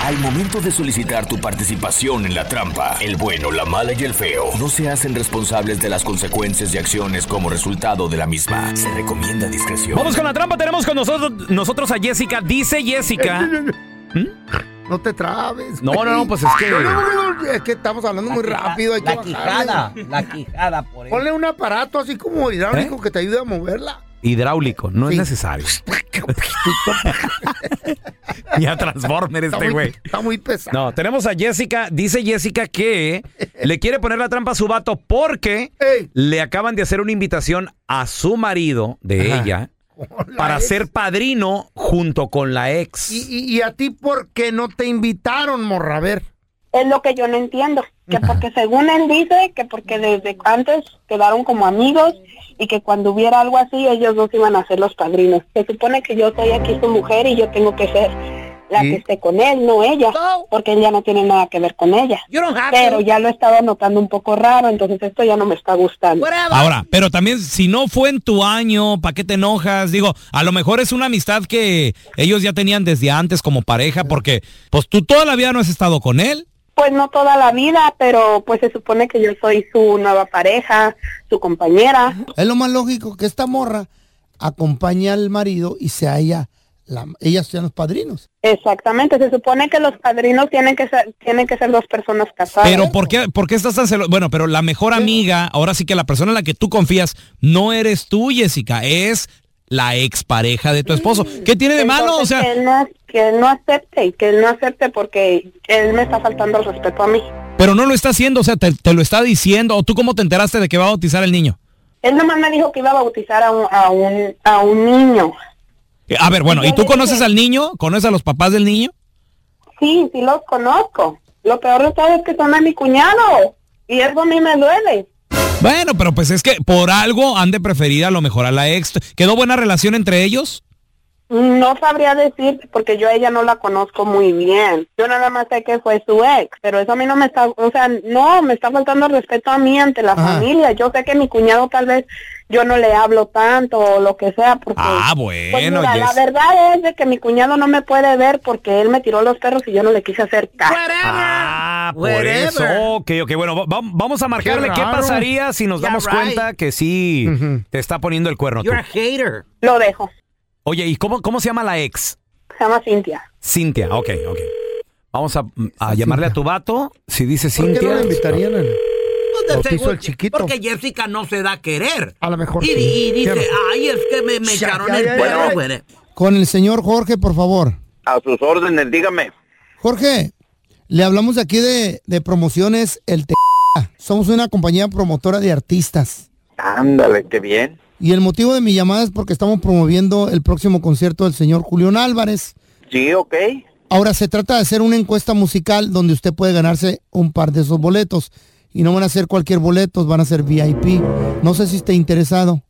Al momento de solicitar tu participación en la trampa, el bueno, la mala y el feo no se hacen responsables de las consecuencias y acciones como resultado de la misma. Se recomienda discreción. Vamos con la trampa. Tenemos con nosotros, nosotros a Jessica. Dice Jessica. No te trabes. No, no, no, pues es que. No, no, no, es que estamos hablando muy rápido. Hay que La bajarle. quijada, la quijada, por eso. Ponle un aparato así como hidráulico ¿Eh? que te ayude a moverla. Hidráulico, no Sí. es necesario. ya Transformer Está este muy- güey. Está muy pesado. No, tenemos a Jessica. Dice Jessica que le quiere poner la trampa a su vato porque le acaban de hacer una invitación a su marido de Ajá. ella para ser padrino junto con la ex. ¿Y, y, y a ti por qué no te invitaron, morra? A ver. Es lo que yo no entiendo, que porque según él dice que porque desde antes quedaron como amigos y que cuando hubiera algo así ellos dos iban a ser los padrinos. Se supone que yo soy aquí su mujer y yo tengo que ser la ¿Y? que esté con él, no ella, porque él ya no tiene nada que ver con ella. Pero ya lo he estado notando un poco raro, entonces esto ya no me está gustando. Ahora, pero también si no fue en tu año, ¿para qué te enojas? Digo, a lo mejor es una amistad que ellos ya tenían desde antes como pareja porque pues tú toda la vida no has estado con él. Pues no toda la vida, pero pues se supone que yo soy su nueva pareja, su compañera. Es lo más lógico que esta morra acompañe al marido y sea ella, la, ellas sean los padrinos. Exactamente, se supone que los padrinos tienen que ser, tienen que ser dos personas casadas. Pero ¿por qué, por qué estás tan celoso? Bueno, pero la mejor amiga, ahora sí que la persona en la que tú confías, no eres tú, Jessica, es la expareja de tu esposo. ¿Qué tiene de malo? O Entonces, sea, que él, no, que él no acepte, que él no acepte porque él me está faltando el respeto a mí. pero no lo está haciendo, o sea, te, te lo está diciendo. ¿O tú cómo te enteraste de que va a bautizar el niño? Él nomás me dijo que iba a bautizar a un, a un, a un niño. A ver, bueno, ¿y tú conoces al niño? ¿Conoces a los papás del niño? Sí, sí los conozco. Lo peor de todo es que son de mi cuñado. Y eso a mí me duele. Bueno, pero pues es que por algo han de preferir a lo mejor a la ex. ¿Quedó buena relación entre ellos? No sabría decir porque yo a ella no la conozco muy bien. Yo nada más sé que fue su ex, pero eso a mí no me está, o sea, no, me está faltando respeto a mí ante la Ajá. familia. Yo sé que mi cuñado tal vez yo no le hablo tanto o lo que sea porque Ah, pues bueno, mira, la verdad es de que mi cuñado no me puede ver porque él me tiró los perros y yo no le quise hacer caso. Ah, por Whatever. eso. Ok, ok, bueno, va- va- vamos a marcarle qué, pasaría si nos Yeah, damos right. cuenta que sí te está poniendo el cuerno. tú. hater. Lo dejo. Oye, ¿y cómo, cómo se llama la ex? se llama Cintia. Cintia, ok, ok. Vamos a, a llamarle a tu vato. Si dice ¿Por qué no Cintia. la invitarían Pues de bautizo del chiquito? Porque Jessica no se da a querer. A lo mejor Y, sí. y dice, ay, es que me, me echaron ya, el perro. Con el señor Jorge, por favor. A sus órdenes, dígame. Jorge, le hablamos de aquí de, de promociones El Te... Somos una compañía promotora de artistas. Ándale, qué bien. Y el motivo de mi llamada es porque estamos promoviendo el próximo concierto del señor Julián Álvarez. Sí, ok. Ahora se trata de hacer una encuesta musical donde usted puede ganarse un par de esos boletos. Y no van a ser cualquier boletos, van a ser VIP. No sé si esté interesado.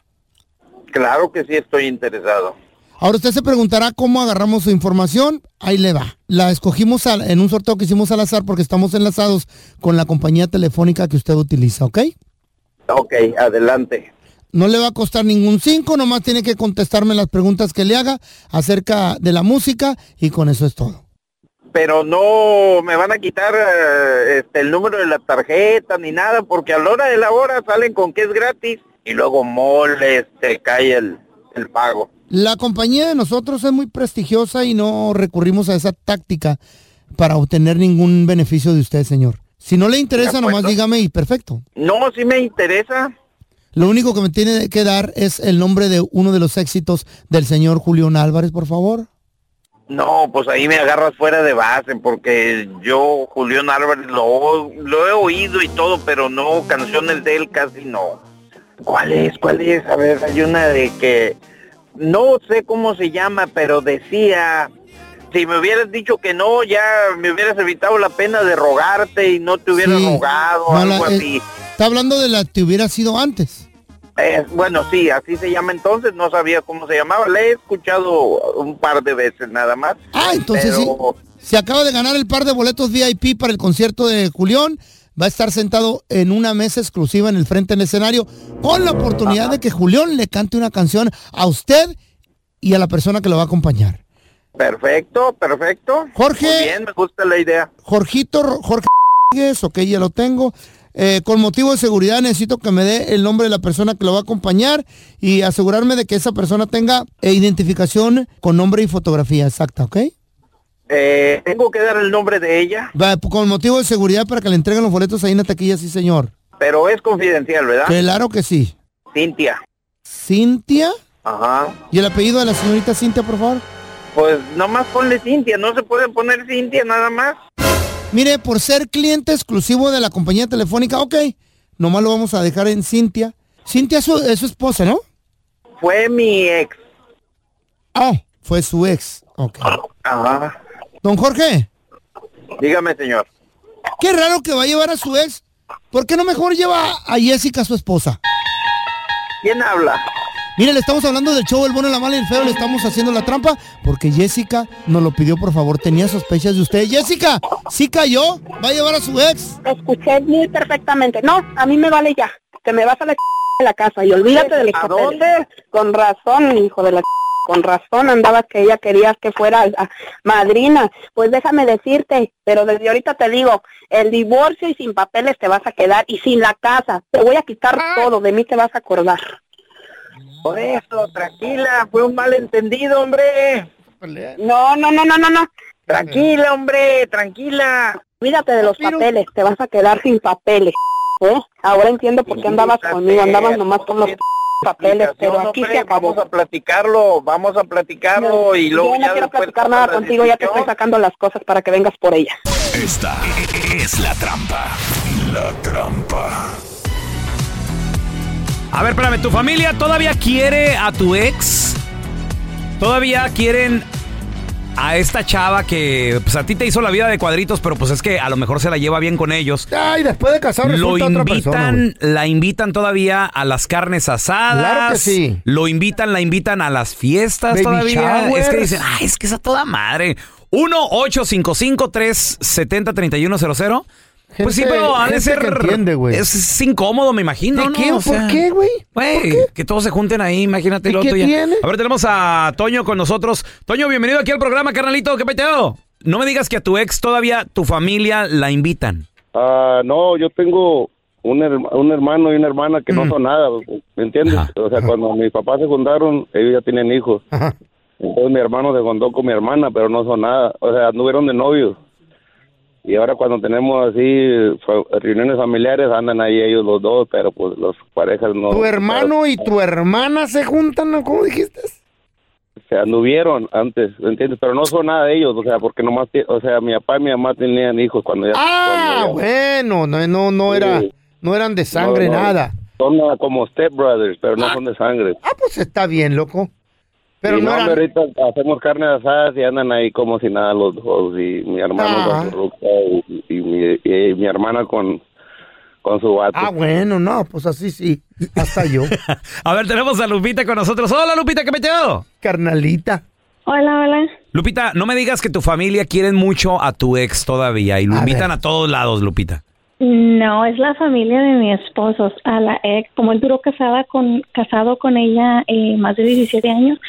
Claro que sí estoy interesado. Ahora usted se preguntará cómo agarramos su información. Ahí le va. La escogimos al- en un sorteo que hicimos al azar porque estamos enlazados con la compañía telefónica que usted utiliza, ¿ok? Ok, adelante. No le va a costar ningún cinco, nomás tiene que contestarme las preguntas que le haga acerca de la música y con eso es todo. Pero no me van a quitar eh, este, el número de la tarjeta ni nada, porque a la hora de la hora salen con que es gratis y luego mole, te cae el, el pago. La compañía de nosotros es muy prestigiosa y no recurrimos a esa táctica para obtener ningún beneficio de usted, señor. Si no le interesa, nomás dígame y perfecto. No, sí me interesa. Lo único que me tiene que dar es el nombre de uno de los éxitos del señor Julián Álvarez, por favor. No, pues ahí me agarras fuera de base, porque yo, Julián Álvarez, lo, lo he oído y todo, pero no, canciones de él casi no. ¿Cuál es? ¿Cuál es? A ver, hay una de que no sé cómo se llama, pero decía, si me hubieras dicho que no, ya me hubieras evitado la pena de rogarte y no te hubieras Sí. rogado, No, algo la- eh, así. Está hablando de la que hubiera sido antes. Eh, bueno, sí, así se llama entonces, no sabía cómo se llamaba, le he escuchado un par de veces nada más. Ah, entonces pero- sí. Se acaba de ganar el par de boletos VIP para el concierto de Julián. Va a estar sentado en una mesa exclusiva en el frente del escenario con la oportunidad de que Julián le cante una canción a usted y a la persona que lo va a acompañar. Perfecto, perfecto. Jorge. Muy bien, me gusta la idea. Jorgito, Jorge ok, ya lo tengo. Eh, con motivo de seguridad necesito que me dé el nombre de la persona que lo va a acompañar y asegurarme de que esa persona tenga eh, identificación con nombre y fotografía exacta, ¿ok? Eh, tengo que dar el nombre de ella, Va, con motivo de seguridad para que le entreguen los boletos ahí en la taquilla, sí señor. pero es confidencial, ¿verdad? Claro que sí. Cintia. Cintia. Ajá. ¿Y el apellido de la señorita Cintia, por favor? Pues nomás ponle Cintia, no se puede poner Cintia nada más. Mire, por ser cliente exclusivo de la compañía telefónica, ok, nomás lo vamos a dejar en Cintia. Cintia es su, es su esposa, ¿no? Fue mi ex. Oh, fue su ex. Ok. Ajá. Don Jorge, Dígame, señor. qué raro que va a llevar a su ex. ¿Por qué no mejor lleva a Jessica, su esposa? ¿Quién habla? Mire, le estamos hablando del show El Bueno, la Mala y el Feo, le estamos haciendo la trampa porque Jessica nos lo pidió, por favor, tenía sospechas de usted. Jessica, ¿sí cayó? ¿Va a llevar a su ex? Escuché muy perfectamente. No, a mí me vale ya. Que me vas a la de la casa y olvídate de los ¿A dónde? Con razón, hijo de la con razón andabas que ella quería que fuera madrina. Pues déjame decirte, pero desde ahorita te digo, el divorcio y sin papeles te vas a quedar y sin la casa. Te voy a quitar todo, de mí te vas a acordar. Por eso, tranquila, fue un malentendido, hombre. No, no, no, no, no, no. Tranquila, hombre, tranquila. Cuídate de los papeles, te vas a quedar sin papeles. ¿eh? Ahora entiendo por qué andabas conmigo, andabas nomás con los papeles, pero aquí Hombre, se acabó. Vamos a platicarlo, vamos a platicarlo y luego Yo no ya quiero platicar nada contigo, ya te estoy sacando las cosas para que vengas por ella. Esta es la trampa. La trampa. A ver, espérame, ¿tu familia todavía quiere a tu ex? ¿Todavía quieren a esta chava que pues a ti te hizo la vida de cuadritos, pero pues es que a lo mejor se la lleva bien con ellos? Ay, después de casado Lo otra persona, invitan, la invitan todavía a las carnes asadas. Claro que sí. Lo invitan, la invitan a las fiestas Baby todavía. Es que showers. dicen, ay, es que es a toda madre. 1-855-370-3100. Pues sí, pero ha de ser. que entiende, güey. Es, es incómodo, me imagino. ¿De ¿no? qué? O ¿Por sea, qué, güey? Güey, que todos se junten ahí, imagínate ¿Y lo qué tuyo. tiene? A ver, tenemos a Toño con nosotros. Toño, bienvenido aquí al programa, carnalito. ¿Qué peteo? No me digas que a tu ex todavía tu familia la invitan. Ah, no, yo tengo un, her- un hermano y una hermana que no son nada, ¿me entiendes? O sea, cuando mis papás se juntaron, ellos ya tienen hijos. Entonces mi hermano se juntó con mi hermana, pero no son nada. O sea, anduvieron de novios. Y ahora cuando tenemos así reuniones familiares andan ahí ellos los dos, pero pues las parejas no. ¿Tu hermano y tu hermana se juntan. ¿Cómo dijiste? Se anduvieron antes, ¿entiendes? Pero no son nada de ellos, o sea, porque nomás, o sea, mi papá y mi mamá tenían hijos cuando ya. Ah, cuando ya- bueno, no, no, no era, Sí. no eran de sangre, No, no. nada. Son ah, como step brothers, pero no son de sangre. Ah, pues está bien, loco. Pero Y no, eran... ahorita hacemos carne asada y andan ahí como si nada los dos. Y mi hermano Ah. con y, y mi, y mi hermana con, con su vato. Ah, bueno, no, pues así sí. Hasta yo. A ver, tenemos a Lupita con nosotros. Hola, Lupita, ¿qué peteo? Carnalita. Hola, hola. Lupita, no me digas que tu familia quieren mucho a tu ex todavía y lo invitan a todos lados, Lupita. No, es la familia de mi esposo, a la ex. Como él duró casada con, casado con ella eh, más de 17 años, a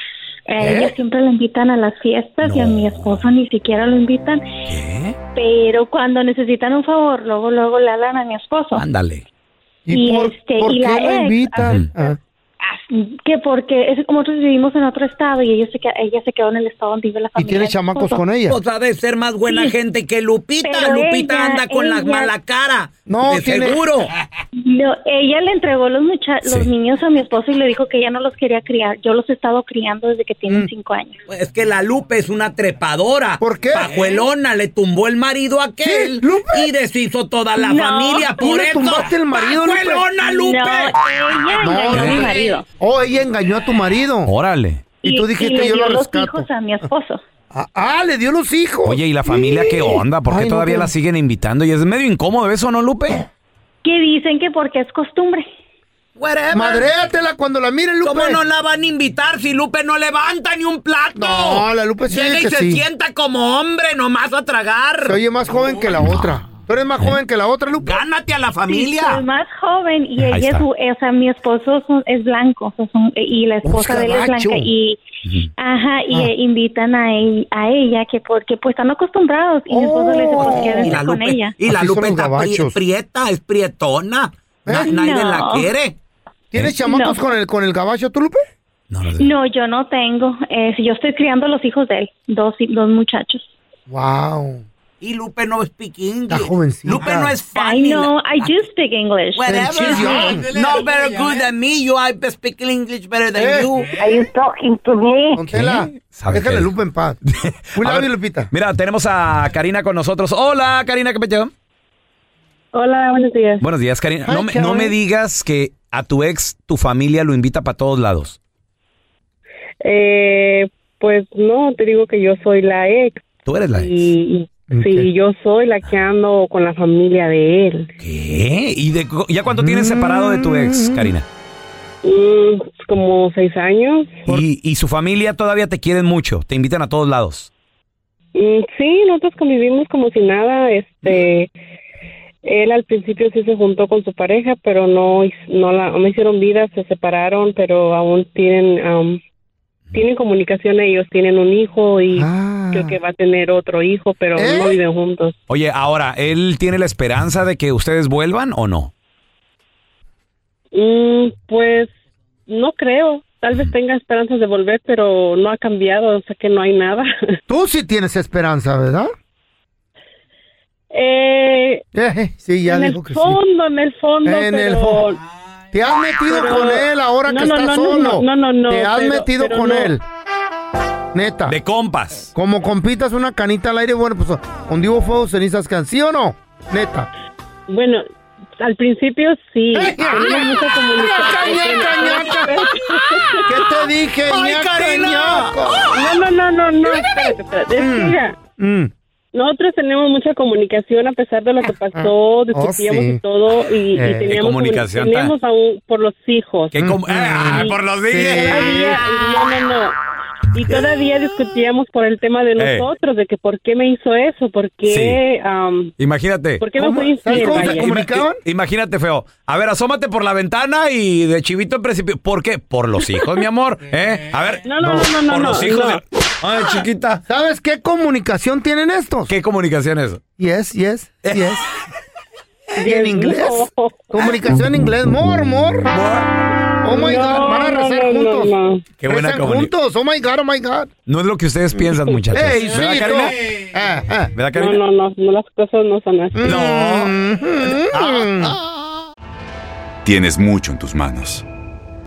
¿Eh? ella siempre la invitan a las fiestas y a mi esposo ni siquiera lo invitan. Pero cuando necesitan un favor, luego, luego le hablan a mi esposo. Ándale. Y, por- este, por y qué la la ex, invitan? ah, que porque es como nosotros vivimos en otro estado y ella se, queda- ella se quedó en el estado donde vive la familia. de mi esposo. Pues ha de ser más buena Sí. gente que Lupita. Pero Lupita ella- anda con la ella- mala cara. No, de tiene- seguro. No, ella le entregó los mucha los niños a mi esposo y le dijo que ella no los quería criar. Yo los he estado criando desde que Mm. tienen cinco años. Es que la Lupe es una trepadora. ¿Por qué? Pajuelona, le tumbó el marido a aquel y deshizo toda la No. familia. ¿Tú Por le eso. tumbaste el marido, Lupe? ¡Pajuelona, Lupe! No, ella engañó a mi marido. Oh, ella engañó a tu marido. Órale. Y, tú dijiste, le yo dio lo los rescato. hijos a mi esposo. Ah, ah, le dio los hijos. Oye, ¿y la familia qué onda? ¿Por qué Ay, todavía la siguen invitando? Y es medio incómodo eso, ¿no, Lupe? Que dicen que porque es costumbre. Madréatela cuando la miren, Lupe. ¿Cómo no la van a invitar si Lupe no levanta ni un plato? No, la Lupe sí Llega y que se sí. sienta como hombre nomás a tragar. Se oye más joven que la otra. ¿Tú eres más joven que la otra, Lupe? Gánate a la familia. Sí, soy más joven y ella es, o sea, mi esposo son- es blanco y la esposa de él es blanca y ajá y Ah. eh, invitan a, él- a ella que porque pues están acostumbrados y mi esposo le dice pues la con Lupe, ella. y la Lupe está pri- gabachos. prieta, es prietona. Na- ¿Eh? Nadie No. la quiere. ¿Tienes chamacos No. con el con el gabacho tú, Lupe? No, yo no tengo. Eh, yo estoy criando a los hijos de él, dos dos muchachos. Wow. Y Lupe no speak English. Está jovencita. Lupe no es I funny. know, I do speak English. Whatever. No better good than me. You I speak English better than Eh. you. Are you talking to me? Contela, ¿Sabe déjale qué? Lupe en paz. Ver, you, Lupita. Mira, tenemos a Karina con nosotros. Hola, Karina, ¿qué peteo? Hola, buenos días. Buenos días, Karina. Hi, No me, no Karen. me digas que a tu ex, tu familia lo invita para todos lados. Eh, pues no, te digo que yo soy la ex. Tú eres la ex. Y, sí, yo soy la que ando con la familia de él. ¿Qué? ¿Y de, ya cuánto tienes separado de tu ex, Karina? Mm, como seis años. Y, y su familia todavía te quieren mucho, te invitan a todos lados. Mm, sí, nosotros convivimos como si nada. Este, él al principio sí se juntó con su pareja, pero no, no la, no hicieron vida, se separaron, pero aún tienen, am, tienen comunicación ellos, tienen un hijo y creo que va a tener otro hijo, pero no viven juntos. Oye, ahora, ¿él tiene la esperanza de que ustedes vuelvan o no? Mm, pues no creo. Tal vez tenga esperanzas de volver, pero no ha cambiado, o sea que no hay nada. Tú sí tienes esperanza, ¿verdad? Eh, sí, ya en dijo el que sí. fondo, en el fondo, En el pero... Te has metido pero- con él ahora No, que no, estás no, no, solo. no, no, no, Te has pero- metido pero con no. él. Neta. De compas. Como compitas una canita al aire, bueno, pues donde hubo fuego, cenizas can. ¿Sí o no? Neta. Bueno, al principio sí. ¡Ay, Tenemos mucha comunicación. ¿Qué te dije, ¡Ay, ñaca, Karina! ñaco? No, no, no, no, no, espérate, espérate. Es que mira, Mm. Nosotros tenemos mucha comunicación a pesar de lo que pasó, discutíamos sí. y todo, y, y Eh, teníamos, ¿qué comunicación comuni- teníamos aún por los hijos. ¿Qué com- Ah, por los Y días. todavía- no, no, no. Y todavía discutíamos por el tema de Eh. nosotros, de que por qué me hizo eso, por qué... Imagínate. ¿Por qué no fue infiel? vaya? Ima- Imagínate, feo. A ver, asómate por la ventana y de chivito en principio. ¿Por qué? Por los hijos, mi amor. ¿Eh? A ver. No, no, no, no, no, Por no, los hijos. no. de- Ay, chiquita. ¿Sabes qué comunicación tienen estos? ¿Qué comunicación es? Yes, yes, yes. ¿Y en inglés? Comunicación en inglés. More, more. Oh my God, van a rezar no, no, juntos. no. Qué buena Rezan juntos. Oh my God, oh my God. No es lo que ustedes piensan, muchachos. Ey, sí, ¿Verdad. Karina? Ah, ah. ¿Verdad, No, Karina? no, no, no, las cosas no son así. No. Tienes mucho en tus manos.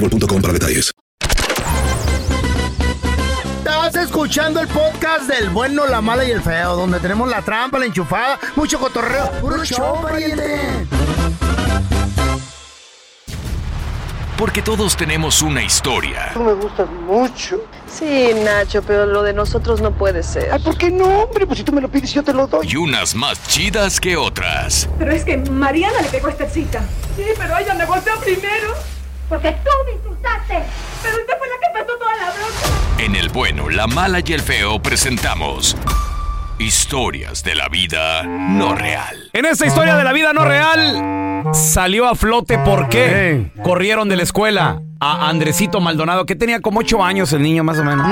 boostmobile.com para detalles. Estás escuchando el podcast del bueno, la mala y el feo, donde tenemos la trampa, la enchufada, mucho cotorreo. ¡Puro show, pariente! Porque todos tenemos una historia. Tú me gustas mucho. Sí, Nacho, pero lo de nosotros no puede ser. Ay, ¿por qué no, hombre? Pues si tú me lo pides, yo te lo doy. Y unas más chidas que otras. Pero es que Mariana le pegó esta cita. Sí, pero ella me golpeó primero. Porque tú me insultaste. Pero usted fue la que pasó toda la bronca. En el bueno, la mala y el feo presentamos historias de la vida no real. En esta historia de la vida no real salió a flote por qué corrieron de la escuela a Andresito Maldonado, que tenía como ocho años el niño más o menos.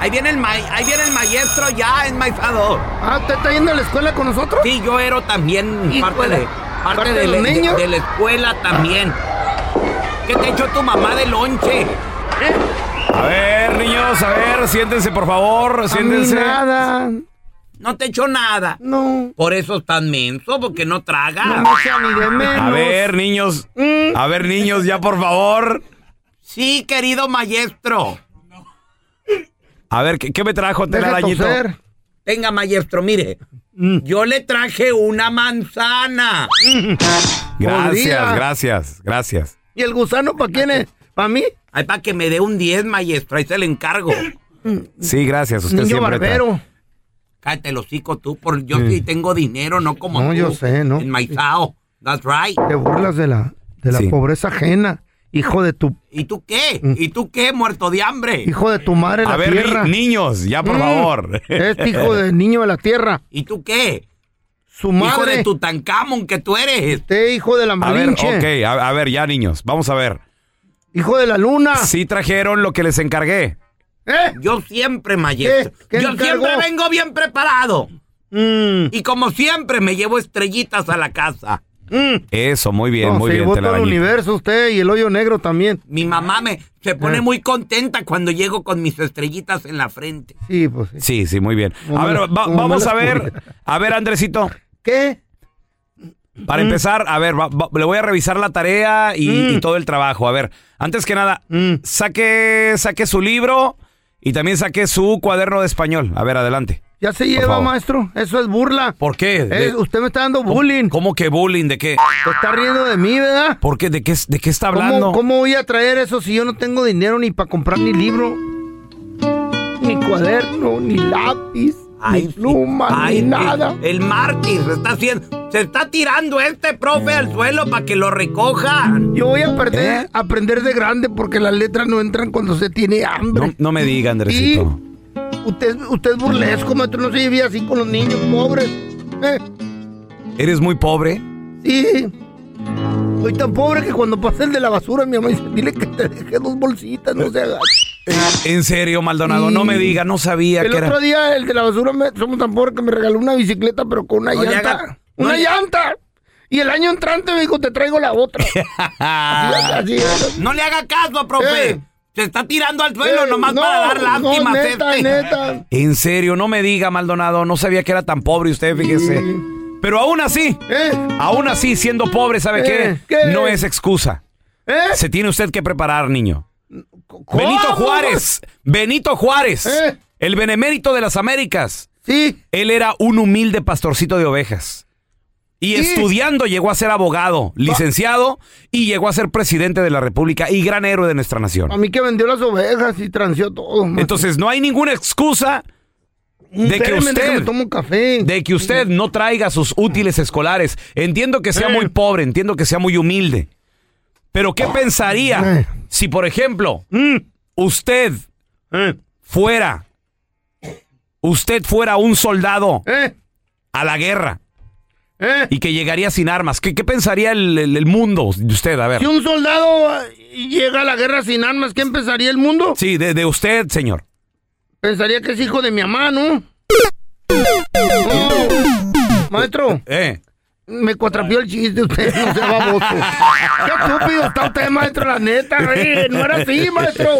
Ahí viene el ma- ahí viene el maestro ya enmaizado. Ah, ¿usted está yendo a la escuela con nosotros? Sí, yo era también Híjole. parte de parte, ¿Parte de, los niños? de la escuela también. ¿Qué te echó tu mamá de lonche? A ver, niños, a ver, siéntense, por favor, siéntense. nada. No te echó nada. No. Por eso estás menso, porque no traga. No me echa ni de menos. A ver, niños. Mm. A ver, niños, ya por favor. Sí, querido maestro. A ver, ¿qué, qué me trajo telarañito? Venga, maestro, mire. Yo le traje una manzana. Gracias, gracias, gracias. ¿Y el gusano para quién es? ¿Para mí? Ay, para que me dé un 10, maestro. Ahí se le encargo. Sí, gracias. Usted Niño siempre barbero. Cállate el hocico tú, por yo sí tengo dinero, no como No, tú. yo sé, ¿no? Enmaizao. That's right. Te burlas de la, de la Sí. pobreza ajena. Hijo de tu, ¿Y tú qué? ¿Y tú qué, muerto de hambre? hijo de tu madre A la ver, ni- tierra. niños, ya por Mm. favor. Este hijo de niño de la tierra. ¿Y tú qué? Su Hijo madre. de Tutankamón que tú eres. Este hijo de la A ver, malinche. ok, a, a ver, ya, niños, vamos a ver. Hijo de la luna. Sí trajeron lo que les encargué. ¿Eh? Yo siempre, maestro. ¿Qué? ¿Qué Yo encargó? siempre vengo bien preparado. Mm. Y como siempre, me llevo estrellitas a la casa. Mm. Eso, muy bien, No, muy se bien, llevó todo el universo usted y el hoyo negro también. Mi mamá me se pone Eh. muy contenta cuando llego con mis estrellitas en la frente. Sí, pues sí. Sí, sí, muy bien. Como A ver, va- vamos a ver, a ver, Andresito. ¿Qué? Para Mm. empezar, a ver, va- va- le voy a revisar la tarea y, Mm. y todo el trabajo. A ver, antes que nada, Mm. saque, saque su libro y también saque su cuaderno de español. A ver, adelante. Ya se lleva, favor. maestro. Eso es burla. ¿Por qué? Es- usted me está dando ¿Cómo- bullying. ¿Cómo que bullying? ¿De qué? Se está riendo de mí, ¿verdad? ¿Por qué? ¿De qué, de qué está hablando? ¿Cómo, cómo voy a traer eso si yo no tengo dinero ni para comprar ni libro? Ni cuaderno, ni lápiz, ni pluma, Ay, ni nada. El, el mártir se está haciendo, se está tirando este profe al suelo para que lo recojan. Yo voy a aprender, ¿Eh? aprender de grande porque las letras no entran cuando se tiene hambre. No, no me diga, Andresito. Usted, usted es burlesco, maestro, no se vivía así con los niños pobres. ¿eh? ¿Eres muy pobre? Sí. Soy tan pobre que cuando pasé el de la basura, mi mamá dice, dile que te dejé dos bolsitas, no se haga. En serio, Maldonado, no me diga, no sabía El que otro era. día, el de la basura, me- somos tan pobres que me regaló una bicicleta, pero con una No llanta. ¡Una no le- llanta! Y el año entrante me dijo, te traigo la otra. Así, así. No le haga caso, profe. Eh. Se está tirando al suelo Eh, nomás no, para dar lástima. No, neta, este. neta. En serio, no me diga, Maldonado, no sabía que era tan pobre usted, fíjese. Pero aún así, ¿Eh? aún así, siendo pobre, ¿sabe Eh, qué? ¿qué? No es excusa. ¿Eh? Se tiene usted que preparar, niño. ¿Cómo? Benito Juárez, Benito Juárez, ¿Eh? el benemérito de las Américas. Sí. Él era un humilde pastorcito de ovejas. Y estudiando llegó a ser abogado, licenciado y llegó a ser presidente de la República y gran héroe de nuestra nación. A mí que vendió las ovejas y transió todo. man. Entonces no hay ninguna excusa de que usted café. de que usted no traiga sus útiles escolares. Entiendo que sea Eh. muy pobre, entiendo que sea muy humilde. Pero ¿qué pensaría Eh. si, por ejemplo, Mm. usted Eh. fuera, usted fuera un soldado Eh. a la guerra Eh. y que llegaría sin armas? ¿Qué, qué pensaría el, el- el mundo de usted? A ver. Si un soldado eh, llega a la guerra sin armas, ¿qué empezaría el mundo? Sí, de, de usted, señor. Pensaría que es hijo de mi mamá, ¿no? No. Maestro, Eh. me cuatrapió el chiste usted, no sea baboso. Qué estúpido está usted, maestro, la neta, eh, No era así, maestro.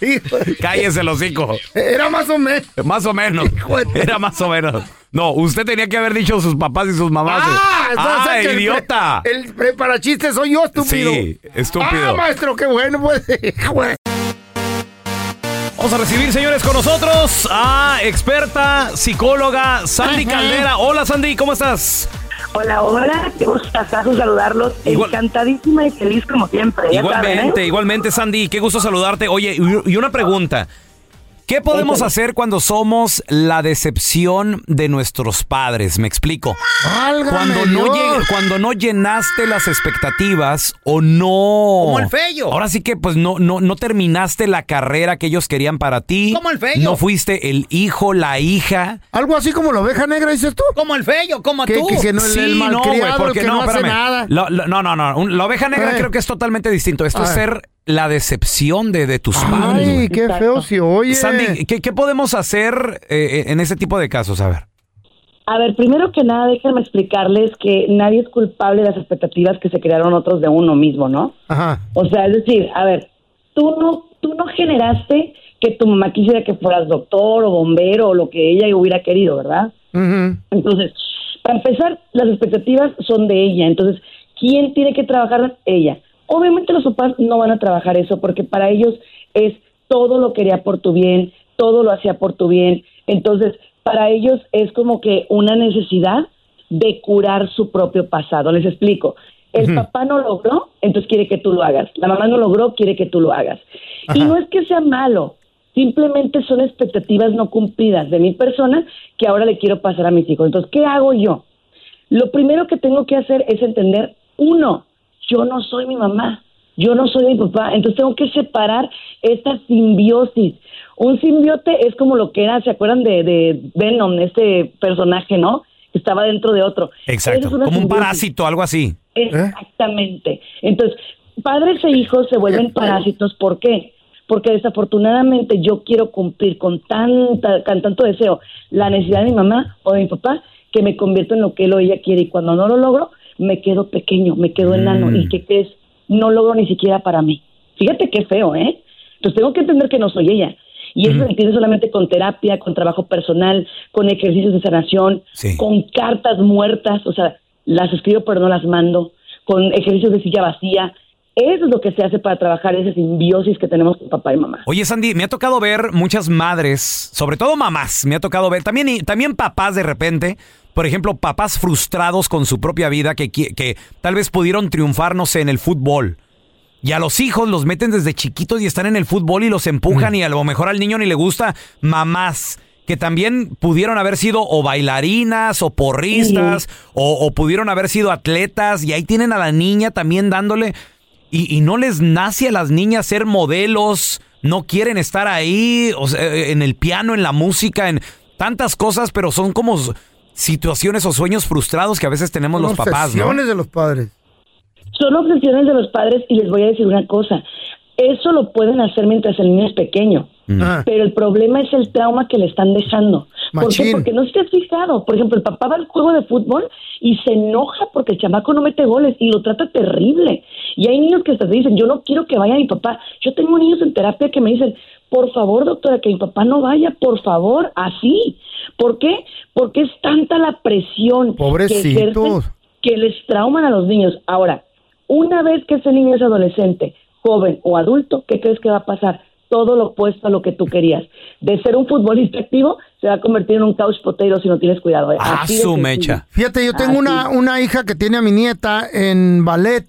Hijo, Cállese el hocico. Era más o menos. Más o menos. Era más o menos. No, usted tenía que haber dicho sus papás y sus mamás. ¡Ah! ¡Ah, entonces que el idiota! pre- El prepara chistes soy yo, estúpido. Sí, estúpido. Ah, maestro, qué bueno, pues. güey. Vamos a recibir, señores, con nosotros a experta psicóloga Sandy Ajá. Caldera. Hola, Sandy, ¿cómo estás? Hola, hola, qué gustazo saludarlos. Igual- Encantadísima y feliz como siempre. ya Igualmente, saben, ¿eh? igualmente, Sandy, qué gusto saludarte. Oye, y una pregunta. ¿Qué podemos hacer cuando somos la decepción de nuestros padres? Me explico. Cuando no, lleg- cuando no llenaste las expectativas o no. Como el feyo. Ahora sí que, pues, no, no, no terminaste la carrera que ellos querían para ti. Como el feyo. No fuiste el hijo, la hija. Algo así como la oveja negra, dices tú. Como el feyo, como Que- tú. que- que no- el- el no, malcriado, el que no hace nada. No, no, no. Un- La oveja negra Eh. creo que es totalmente distinto. Esto A es ver. ser la decepción de, de tus padres. Ay, qué feo se oye. Sandy, ¿qué, qué podemos hacer eh, en ese tipo de casos? A ver. A ver, primero que nada, déjenme explicarles que nadie es culpable de las expectativas que se crearon otros de uno mismo, ¿no? Ajá. O sea, es decir, a ver, tú no, tú no generaste que tu mamá quisiera que fueras doctor o bombero o lo que ella hubiera querido, ¿verdad? Entonces, para empezar, las expectativas son de ella. Entonces, ¿quién tiene que trabajar? Ella. Obviamente los papás no van a trabajar eso porque para ellos es todo lo quería por tu bien, todo lo hacía por tu bien. Entonces, para ellos es como que una necesidad de curar su propio pasado. Les explico. El papá no logró, entonces quiere que tú lo hagas. La mamá no logró, quiere que tú lo hagas. Y no es que sea malo, simplemente son expectativas no cumplidas de mi persona que ahora le quiero pasar a mis hijos. Entonces, ¿qué hago yo? Lo primero que tengo que hacer es entender, uno, yo no soy mi mamá, yo no soy mi papá, entonces tengo que separar esta simbiosis. Un simbiote es como lo que era, ¿se acuerdan de, de Venom, este personaje, no? Que estaba dentro de otro. Exacto. Es una Como un parásito, algo así. Exactamente. Entonces, padres e hijos se vuelven parásitos. ¿Por qué? Porque desafortunadamente yo quiero cumplir con tanta, con tanto deseo la necesidad de mi mamá o de mi papá que me convierto en lo que él o ella quiere y cuando no lo logro me quedo pequeño, me quedo enano y que crees no logro ni siquiera para mí. Fíjate qué feo, ¿eh? Entonces tengo que entender que no soy ella. Y eso se entiende solamente con terapia, con trabajo personal, con ejercicios de sanación, con cartas muertas, o sea, las escribo pero no las mando, con ejercicios de silla vacía. Eso es lo que se hace para trabajar esa simbiosis que tenemos con papá y mamá. Oye, Sandy, me ha tocado ver muchas madres, sobre todo mamás, me ha tocado ver, también, y- también papás de repente, por ejemplo, papás frustrados con su propia vida que, que tal vez pudieron triunfar, no sé, en el fútbol. Y a los hijos los meten desde chiquitos y están en el fútbol y los empujan y a lo mejor al niño ni le gusta mamás que también pudieron haber sido o bailarinas o porristas o, o pudieron haber sido atletas y ahí tienen a la niña también dándole y, y no les nace a las niñas ser modelos, no quieren estar ahí, o sea, en el piano, en la música, en tantas cosas, pero son como situaciones o sueños frustrados que a veces tenemos los papás, ¿no? Obsesiones de los padres. Son obsesiones de los padres y les voy a decir una cosa. Eso lo pueden hacer mientras el niño es pequeño. Ah. Pero el problema es el trauma que le están dejando. ¿Por qué? Porque no se has fijado. Por ejemplo, el papá va al juego de fútbol y se enoja porque el chamaco no mete goles y lo trata terrible. Y hay niños que hasta te dicen, yo no quiero que vaya mi papá. Yo tengo niños en terapia que me dicen, por favor, doctora, que mi papá no vaya, por favor, así. ¿Por qué? Porque es tanta la presión que, Pobrecitos. ejercen que les trauman a los niños. Ahora, una vez que ese niño es adolescente, joven o adulto, ¿qué crees que va a pasar? Todo lo opuesto a lo que tú querías. De ser un futbolista activo, se va a convertir en un couch potato si no tienes cuidado. ¿eh? Ah, su mecha. Fíjate, yo tengo una, una hija que tiene a mi nieta en ballet,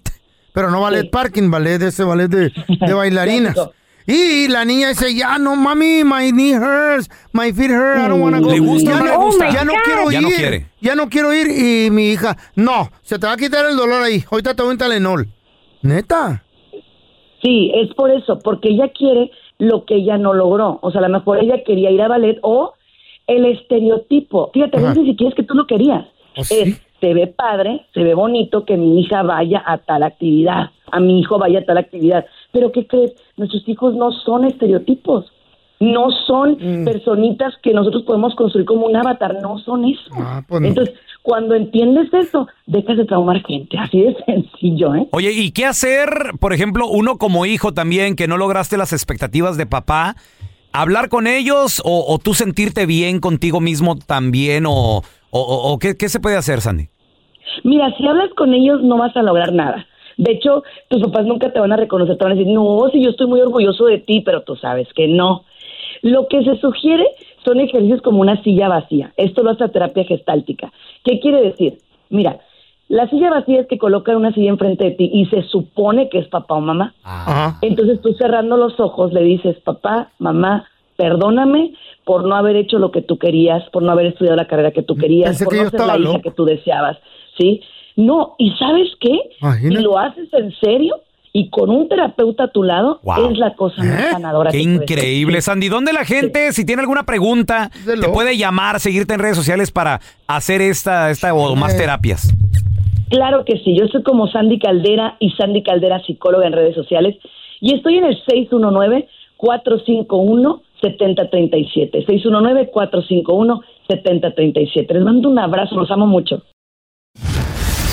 pero no ballet parking, ballet, ese ballet de, de bailarinas. Y la niña dice, ya no, mami, my knee hurts, my feet hurt, I don't wanna go. ¿Le gusta o ya no le gusta? ya no Oh quiero ir. Ya no quiere. Ya no quiero ir. Y mi hija, no, se te va a quitar el dolor ahí. Ahorita te doy un Talenol. Neta. Sí, es por eso, porque ella quiere lo que ella no logró. O sea, a lo mejor ella quería ir a ballet o el estereotipo. Fíjate, a Ajá. veces ni siquiera es que tú lo querías. ¿Oh, sí? Es, se ve padre, se ve bonito que mi hija vaya a tal actividad, a mi hijo vaya a tal actividad. Pero ¿qué crees? Nuestros hijos no son estereotipos. No son Mm. personitas que nosotros podemos construir como un avatar, no son eso. Ah, pues no. Entonces, cuando entiendes eso, dejas de traumar gente, así de sencillo, ¿eh? Oye, ¿y qué hacer, por ejemplo, uno como hijo también, que no lograste las expectativas de papá? ¿Hablar con ellos o, o tú sentirte bien contigo mismo también? ¿O, o- o- o qué, qué se puede hacer, Sandy? Mira, si hablas con ellos no vas a lograr nada. De hecho, tus papás nunca te van a reconocer, te van a decir, no, si yo estoy muy orgulloso de ti, pero tú sabes que no. Lo que se sugiere son ejercicios como una silla vacía. Esto lo hace la terapia gestáltica. ¿Qué quiere decir? Mira, la silla vacía es que colocan una silla enfrente de ti y se supone que es papá o mamá. Ajá. Entonces tú cerrando los ojos le dices, papá, mamá, perdóname por no haber hecho lo que tú querías, por no haber estudiado la carrera que tú querías, Pensé por que no ser la hija que tú deseabas, ¿sí? No, y ¿sabes qué? Imagínate. Si lo haces en serio y con un terapeuta a tu lado, Wow. es la cosa más ¿Eh? ganadora Qué que increíble, Sandy. ¿Dónde la gente, si tiene alguna pregunta, te puede llamar, seguirte en redes sociales para hacer esta, esta o más Eh. terapias? Claro que sí, yo soy como Sandy Caldera y Sandy Caldera psicóloga en redes sociales y estoy en el 619-451-7037. 619-451-7037. Les mando un abrazo, los amo mucho.